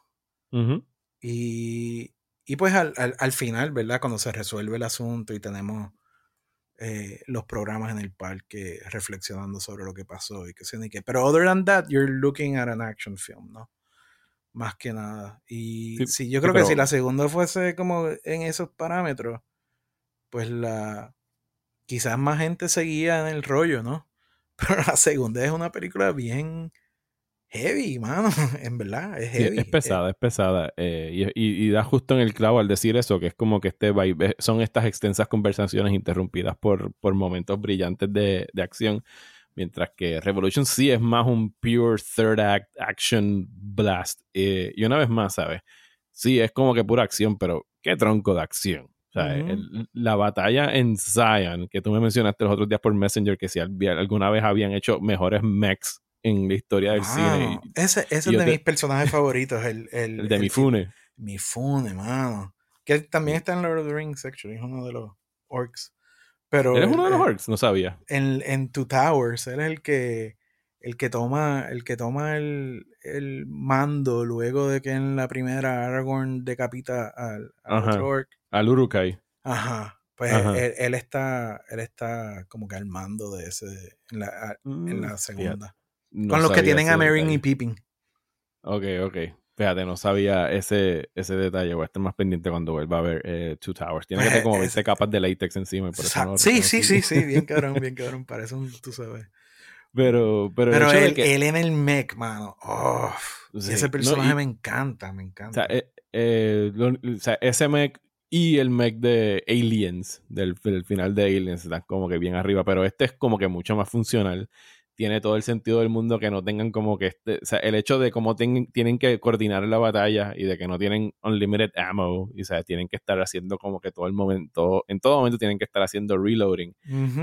Ujú. y, y pues al, al- al final, ¿verdad? Cuando se resuelve el asunto y tenemos eh, los programas en el parque reflexionando sobre lo que pasó y que sé ni qué. Pero other than that, you're looking at an action film, ¿no? Más que nada. Y Sí, sí, yo sí, creo que pero- si la segunda fuese como en esos parámetros, pues la quizás más gente seguía en el rollo, ¿no? <laughs> Pero la segunda es una película bien heavy, mano. <laughs> En verdad, es Sí, heavy. es pesada, es pesada. eh, y, da justo en el clavo al decir eso, que es como que este vibe- son estas extensas conversaciones interrumpidas por, por momentos brillantes de, de acción, mientras que Revolution sí es más un pure third act action blast. eh, y una vez más, ¿sabes? Sí, es como que pura acción, pero qué tronco de acción. O sea, el- la batalla en Zion, que tú me mencionaste los otros días por Messenger, que si alguna vez habían hecho mejores mechs en la historia del cine. Mano, y- ese ese y es de te- mis personajes favoritos, el, el, el de Mifune. Mifune, mano. Que también está en Lord of the Rings, actually, es uno de los orcs. Pero ¿Eres uno de los orcs? No sabía. En, en Two Towers, él es el que el que toma, el que toma el, el mando luego de que en la primera Aragorn decapita al, al Ajá. otro orc. Al Urukai. Ajá. Pues Ajá. Él, él está, él está como que al mando de ese en la, en la Mm, segunda. No Con los que tienen a Meryn y. Pippin. Ok, ok. Fíjate, no sabía ese, ese detalle. Voy a estar más pendiente cuando vuelva a ver eh, Two Towers. Tiene que tener como 20 capas de látex encima. y por eso no lo sí, sí, sí, sí, bien cabrón, <laughs> bien cabrón. Parece un, tú sabes. Pero, pero, Pero él, que- él en el mech, mano. Oh, Sí, ese no, personaje y- me encanta, me o encanta. sea, eh, eh, lo- o sea, ese mech y el mech de Aliens, del, del final de Aliens, están como que bien arriba. Pero este es como que mucho más funcional. Tiene todo el sentido del mundo que no tengan como que este, o sea, el hecho de cómo ten- tienen que coordinar la batalla y de que no tienen unlimited ammo, y o sea, tienen que estar haciendo como que todo el momento, en todo momento tienen que estar haciendo reloading.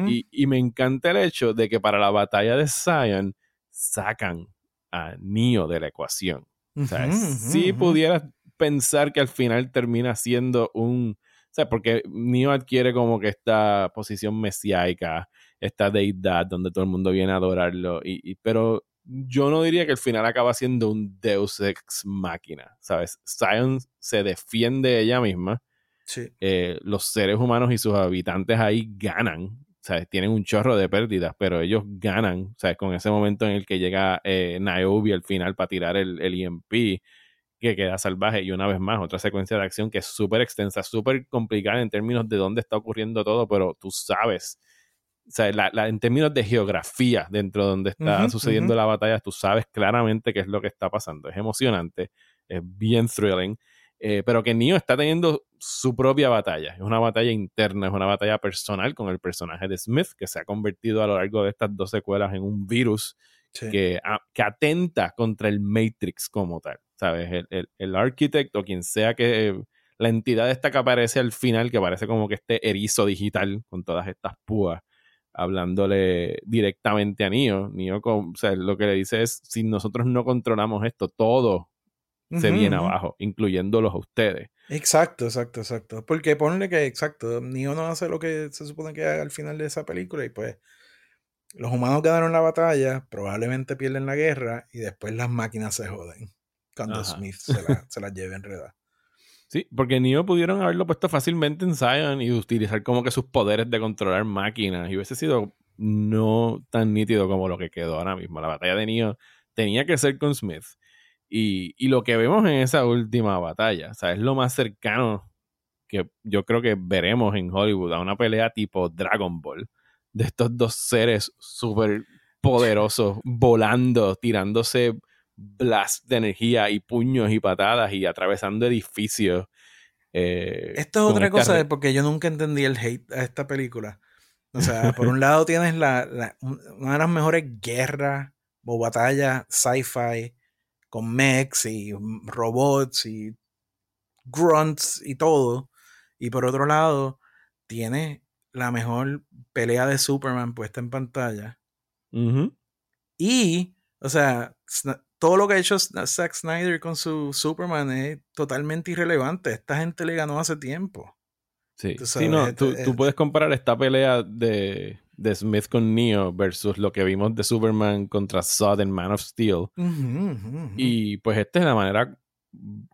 Y, y me encanta el hecho de que para la batalla de Zion sacan a Neo de la ecuación. O sea, si pudieras pensar que al final termina siendo un O sea, porque Neo adquiere como que esta posición mesiáica, esta deidad donde todo el mundo viene a adorarlo, y, y- pero yo no diría que el final acaba siendo un Deus Ex Máquina, ¿sabes? Zion se defiende ella misma, Sí. eh, los seres humanos y sus habitantes ahí ganan, ¿sabes? Tienen un chorro de pérdidas, pero ellos ganan, ¿sabes? Con ese momento en el que llega eh, Niobe al final para tirar el, el EMP, que queda salvaje, y una vez más, otra secuencia de acción que es súper extensa, súper complicada en términos de dónde está ocurriendo todo, pero tú sabes, o sea, la- la- en términos de geografía dentro de donde está sucediendo la batalla, tú sabes claramente qué es lo que está pasando. Es emocionante, es bien thrilling, eh, pero que Neo está teniendo su propia batalla. Es una batalla interna, es una batalla personal con el personaje de Smith, que se ha convertido a lo largo de estas dos secuelas en un virus sí. que, a- que atenta contra el Matrix como tal. ¿Sabes? El, el, el arquitecto, quien sea que la entidad esta que aparece al final, que parece como que este erizo digital con todas estas púas, hablándole directamente a Neo. Neo, con- o sea, lo que le dice es: si nosotros no controlamos esto, todo se viene ujú. abajo, incluyéndolos a ustedes. Exacto, exacto, exacto. Porque ponle que, exacto, Neo no hace lo que se supone que haga al final de esa película y pues los humanos ganaron la batalla, probablemente pierden la guerra y después las máquinas se joden cuando Ajá. Smith se, la- <laughs> se las lleve enredada. Sí, porque Neo pudieron haberlo puesto fácilmente en Zion y utilizar como que sus poderes de controlar máquinas y hubiese sido no tan nítido como lo que quedó ahora mismo. La batalla de Neo tenía que ser con Smith. Y, y lo que vemos en esa última batalla, o sea, es lo más cercano que yo creo que veremos en Hollywood a una pelea tipo Dragon Ball de estos dos seres súper poderosos volando, tirándose blast de energía y puños y patadas y atravesando edificios. eh, Esto es otra cosa de porque yo nunca entendí el hate a esta película. O sea, por un lado tienes la, la- un- una de las mejores guerras o batallas sci-fi con mechs y robots y grunts y todo. Y por otro lado, tienes la mejor pelea de Superman puesta en pantalla. Y, o sea, todo lo que ha hecho Zack Snyder con su Superman es totalmente irrelevante. Esta gente le ganó hace tiempo. Sí, Tú Sí, no, sabes, tú, tú eh. puedes comparar esta pelea de, de Smith con Neo versus lo que vimos de Superman contra Zod en Man of Steel. Y pues esta es la manera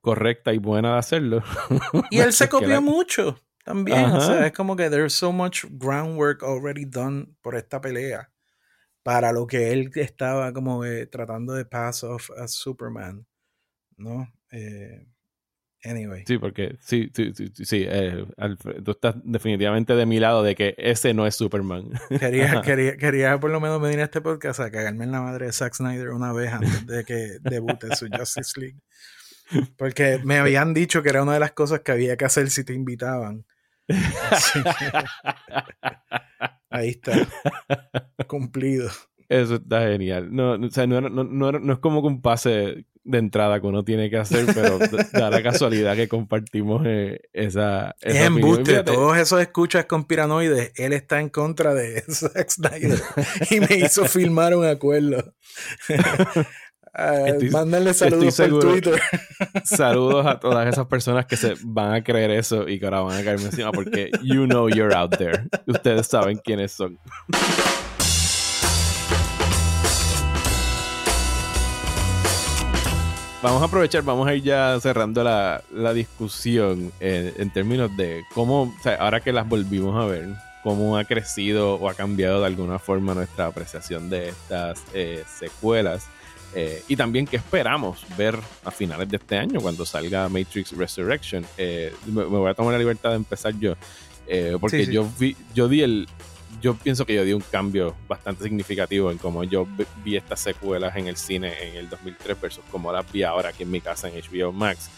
correcta y buena de hacerlo. Y él <laughs> se copió mucho también. O sea, es como que there's so much groundwork already done por esta pelea. Para lo que él estaba como eh, tratando de pass off a Superman. ¿No? Eh, anyway. Sí, porque sí, sí, sí, sí, sí, eh, Alfred, tú estás definitivamente de mi lado de que ese no es Superman. Quería, <laughs> quería, quería por lo menos venir a este podcast a cagarme en la madre de Zack Snyder una vez antes de que debute su Justice League. <laughs> Porque me habían dicho que era una de las cosas que había que hacer si te invitaban. Así que ahí está. Cumplido. Eso está genial. No, o sea, no, era- no, no era- no es como que un pase de entrada que uno tiene que hacer, pero da- la casualidad que compartimos eh, esa, Es esa embuste. Todos esos escuchas conspiranoides. Él está en contra de <laughs> Zack Snyder. Y me hizo <laughs> firmar un acuerdo. Estoy- mándenle saludos por. Twitter. <laughs> Saludos a todas esas personas que se van a creer eso y que ahora van a caerme encima porque you know you're out there. Ustedes saben quiénes son. Vamos a aprovechar, vamos a ir ya cerrando la, la discusión en, en términos de cómo, o sea, ahora que las volvimos a ver, cómo ha crecido o ha cambiado de alguna forma nuestra apreciación de estas eh, secuelas. Eh, y también qué esperamos ver a finales de este año cuando salga Matrix Resurrection. Eh, me, me voy a tomar la libertad de empezar yo. eh, porque Sí, sí. yo vi, yo di el. Yo pienso que yo di un cambio bastante significativo en cómo yo vi- estas secuelas en el cine en el 2003 versus cómo las vi ahora aquí en mi casa en HBO Max.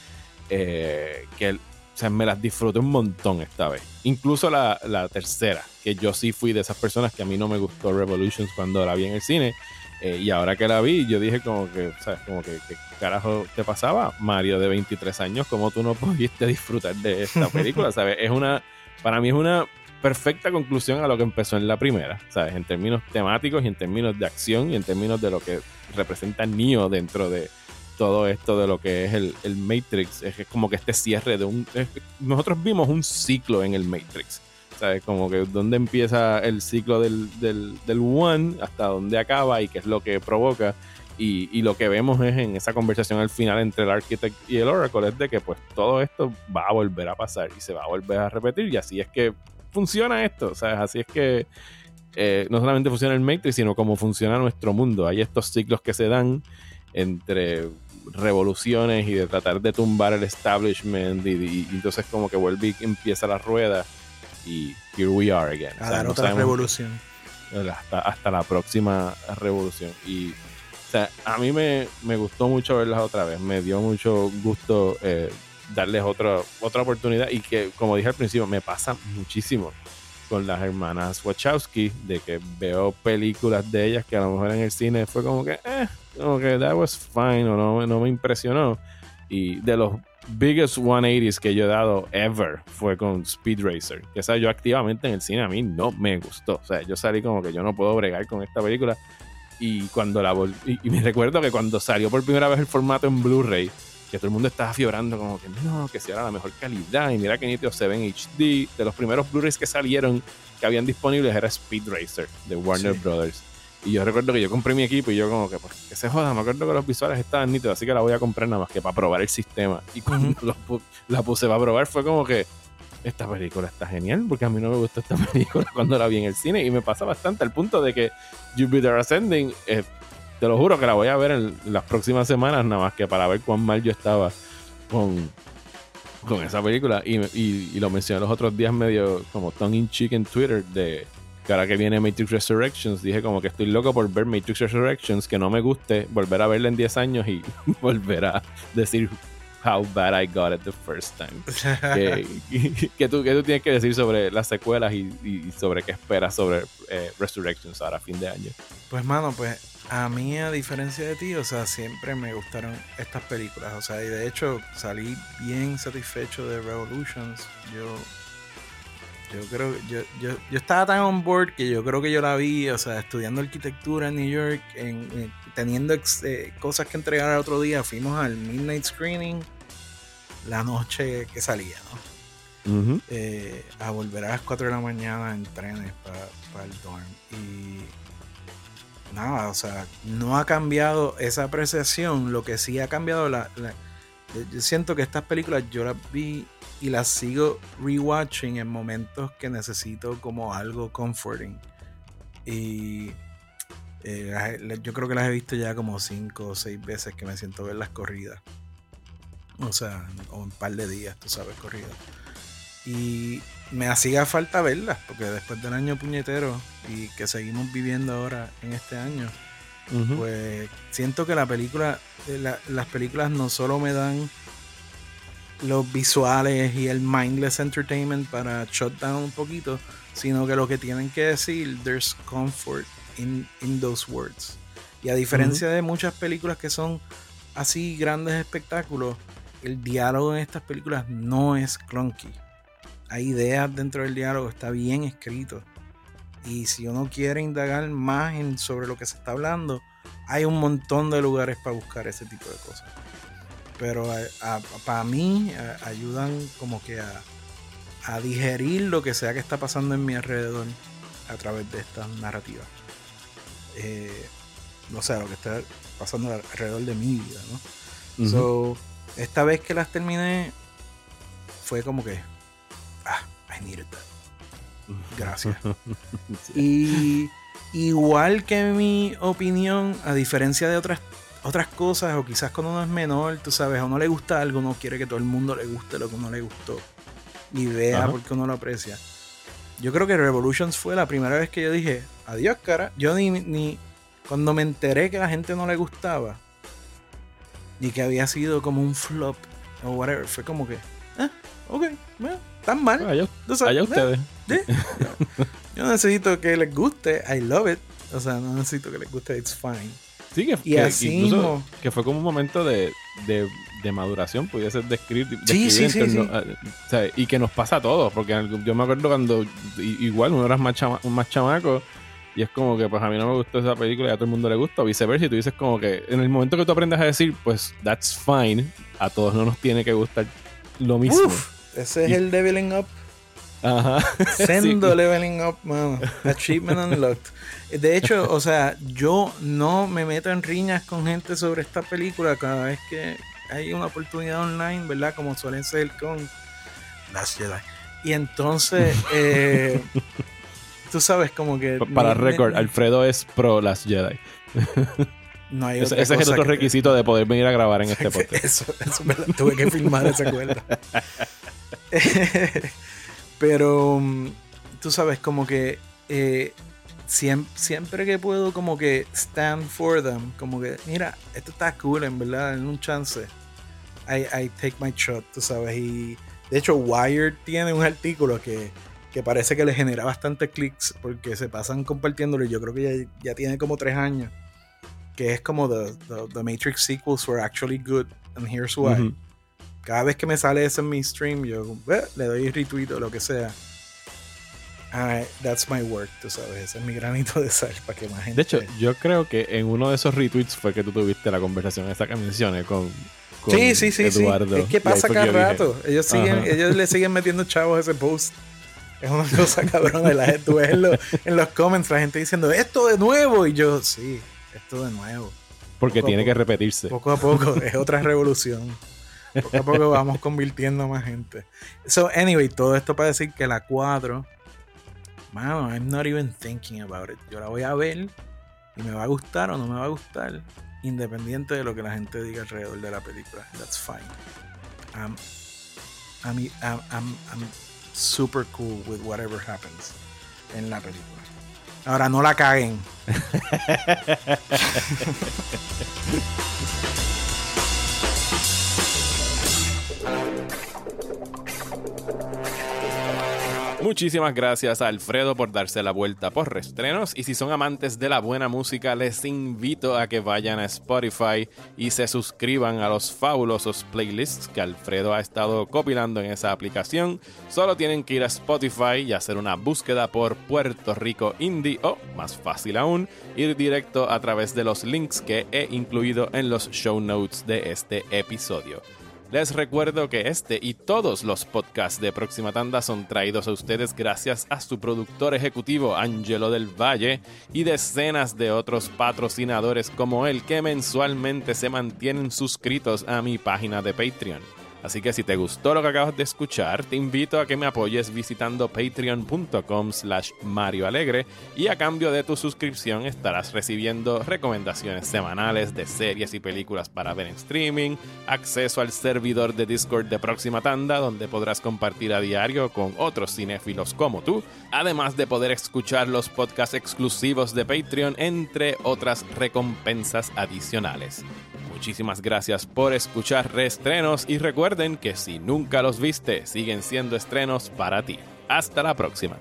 Eh, que o sea, me las disfruté un montón esta vez. Incluso la, la tercera, que yo sí fui de esas personas que a mí no me gustó Revolutions cuando la vi en el cine. Eh, y ahora que la vi, yo dije como que, ¿sabes? Como que, ¿qué carajo te pasaba? Mario de 23 años, ¿cómo tú no pudiste disfrutar de esta <laughs> película? ¿Sabes? Es una, para mí es una perfecta conclusión a lo que empezó en la primera, ¿sabes? En términos temáticos y en términos de acción y en términos de lo que representa Neo dentro de, todo esto de lo que es el, el Matrix. Es, es como que este cierre de un... es- nosotros vimos un ciclo en el Matrix. ¿Sabes? Como que dónde empieza el ciclo del, del, del One hasta dónde acaba y qué es lo que provoca. Y, y lo que vemos es en esa conversación al final entre el Architect y el Oracle es de que pues todo esto va a volver a pasar y se va a volver a repetir y así es que funciona esto, ¿sabes? Así es que eh, no solamente funciona el Matrix, sino como funciona nuestro mundo. Hay estos ciclos que se dan entre revoluciones y de tratar de tumbar el establishment y, y- y entonces como que vuelve y empieza la rueda y here we are again. A O sea, dar no otra revolución. hasta, hasta la próxima revolución. Y o sea, a mí me, me gustó mucho verlas otra vez. Me dio mucho gusto eh, darles otra, otra oportunidad. Y que, como dije al principio, me pasa muchísimo con las hermanas Wachowski, de que veo películas de ellas que a lo mejor en el cine fue como que, eh, como que that was fine o no, no me impresionó. Y de los biggest 180s que yo he dado ever fue con Speed Racer. Que esa yo activamente en el cine a mí no me gustó. O sea, yo salí como que yo no puedo bregar con esta película. Y cuando la vol- y, y me recuerdo que cuando salió por primera vez el formato en Blu-ray, que todo el mundo estaba fiebrando como que no, que si era la mejor calidad. Y mira que nítido se ve en HD. De los primeros Blu-rays que salieron que habían disponibles era Speed Racer de Warner Sí. Brothers. Y yo recuerdo que yo compré mi equipo y yo como que, pues, que se joda, me acuerdo que los visuales estaban nítidos, así que la voy a comprar nada más que para probar el sistema. Y cuando <laughs> pu- la puse para probar fue como que, esta película está genial, porque a mí no me gustó esta <laughs> película cuando la vi en el cine y me pasa bastante al punto de que Jupiter Ascending, eh, te lo juro que la voy a ver en las próximas semanas nada más que para ver cuán mal yo estaba con, con esa película. Y, y- y lo mencioné los otros días medio como tongue in cheek en Twitter de que ahora que viene Matrix Resurrections, dije como que estoy loco por ver Matrix Resurrections, que no me guste, volver a verla en 10 años y <laughs> volver a decir how bad I got it the first time. que, <laughs> tú, que tú tienes que decir sobre las secuelas y, y sobre qué esperas sobre eh, Resurrections ahora fin de año. Pues mano, pues a mí a diferencia de ti, o sea, siempre me gustaron estas películas, o sea, y de hecho salí bien satisfecho de Revolutions. Yo yo creo yo, yo, yo estaba tan on board que yo creo que yo la vi, o sea, estudiando arquitectura en New York, en, en- teniendo ex- eh, cosas que entregar al otro día, fuimos al midnight screening la noche que salía, ¿no? Eh, a volver a las 4 de la mañana en trenes para el dorm. Y nada, o sea, no ha cambiado esa apreciación. Lo que sí ha cambiado, la, la- yo siento que estas películas yo las vi y las sigo rewatching en momentos que necesito como algo comforting. Y eh, yo creo que las he visto ya como 5 o 6 veces que me siento ver las corridas. O sea, o un par de días, tú sabes, corridas. Y me hacía falta verlas, porque después del año puñetero y que seguimos viviendo ahora en este año, Pues siento que la película, eh, la- las películas no solo me dan los visuales y el mindless entertainment para shut down un poquito, sino que lo que tienen que decir, there's comfort in, in those words. Y a diferencia de muchas películas que son así grandes espectáculos, el diálogo en estas películas no es clunky. Hay ideas dentro del diálogo, está bien escrito. Y si uno quiere indagar más en, sobre lo que se está hablando, hay un montón de lugares para buscar ese tipo de cosas. Pero para mí a- ayudan como que a, a digerir lo que sea que está pasando en mi alrededor a través de estas narrativas. Eh, o sea, lo que está pasando alrededor de mi vida, ¿no? So, esta vez que las terminé, fue como que, ah, I needed that. Gracias. <laughs> Y igual que mi opinión, a diferencia de otras otras cosas, o quizás cuando uno es menor, tú sabes, a uno le gusta algo, uno quiere que todo el mundo le guste lo que uno le gustó y vea Ajá. porque uno lo aprecia. Yo creo que Revolutions fue la primera vez que yo dije, adiós, cara. Yo ni, ni cuando me enteré que la gente no le gustaba y que había sido como un flop o whatever, fue como que, ah, ok, bueno, tan mal. Allá, eh, ustedes. Sí. Yo no necesito que les guste, I love it. O sea, no necesito que les guste, it's fine. Sí, que, Y que así incluso mismo. que fue como un momento de, de, de maduración, pudiese describir, Sí, sí, sí, torno sí. a- o sea, y que nos pasa a todos, porque yo me acuerdo cuando igual uno era más, chama- más chamaco Y es como que, pues a mí no me gustó esa película y a todo el mundo le gusta, o viceversa. Y tú dices como que en el momento que tú aprendas a decir, pues that's fine, a todos no nos tiene que gustar lo mismo. Uf, ese es Y- el leveling up. Ajá. <laughs> Sendo Sí. leveling up, mano. Achievement unlocked. De hecho, <laughs> o sea, yo no me meto en riñas con gente sobre esta película cada vez que hay una oportunidad online, ¿verdad? Como suelen ser con Last Jedi. Y entonces, <laughs> eh, tú sabes, como que. Para récord, Alfredo es pro Last Jedi. No hay Ese, ese es el otro que- requisito de poder venir a grabar en este podcast. Eso, eso me la tuve que filmar esa cuerda. <laughs> Pero mm, tú sabes, como que eh, siem- siempre, que puedo, como que stand for them, como que, mira, esto está cool, en verdad, en un chance. I, I take my shot, tú sabes. Y de hecho, Wired tiene un artículo que, que parece que le genera bastante clics porque se pasan compartiéndolo. Yo creo que ya, ya tiene como tres años. Que es como the, the, Matrix sequels were actually good, and here's why. Cada vez que me sale eso en mi stream, yo eh, le doy retweet o lo que sea. Ah, that's my work, tú sabes. Ese es mi granito de sal para que más gente. De hecho, yo creo que en uno de esos retweets fue que tú tuviste la conversación esa que mencioné con, con sí, sí, sí, sí. Eduardo. Es que pasa cada dije, rato. Ellos, siguen, Ajá. ellos le siguen metiendo chavos a ese post. Es una cosa cabrona. La gente, tú ves en los, en los comments la gente diciendo esto de nuevo. Y yo, sí, esto de nuevo. Porque poco tiene que repetirse. Poco a poco, es otra revolución. Poco a poco vamos convirtiendo más gente. So, anyway, todo esto para decir que la 4, mano, I'm not even thinking about it. Yo la voy a ver y me va a gustar o no me va a gustar, independiente de lo que la gente diga alrededor de la película. That's fine. I'm, I'm, I'm, I'm, I'm super cool with whatever happens en la película. Ahora, no la caguen. <laughs> Muchísimas gracias a Alfredo por darse la vuelta por restrenos y si son amantes de la buena música les invito a que vayan a Spotify y se suscriban a los fabulosos playlists que Alfredo ha estado compilando en esa aplicación. Solo tienen que ir a Spotify y hacer una búsqueda por Puerto Rico Indie o, más fácil aún, ir directo a través de los links que he incluido en los show notes de este episodio. Les recuerdo que este y todos los podcasts de Próxima Tanda son traídos a ustedes gracias a su productor ejecutivo Angelo del Valle y decenas de otros patrocinadores como él que mensualmente se mantienen suscritos a mi página de Patreon. Así que si te gustó lo que acabas de escuchar, te invito a que me apoyes visitando patreon.com slash Mario Alegre y a cambio de tu suscripción estarás recibiendo recomendaciones semanales de series y películas para ver en streaming, acceso al servidor de Discord de Próxima Tanda donde podrás compartir a diario con otros cinéfilos como tú, además de poder escuchar los podcasts exclusivos de Patreon entre otras recompensas adicionales. Muchísimas gracias por escuchar reestrenos y recuerden que si nunca los viste, siguen siendo estrenos para ti. Hasta la próxima.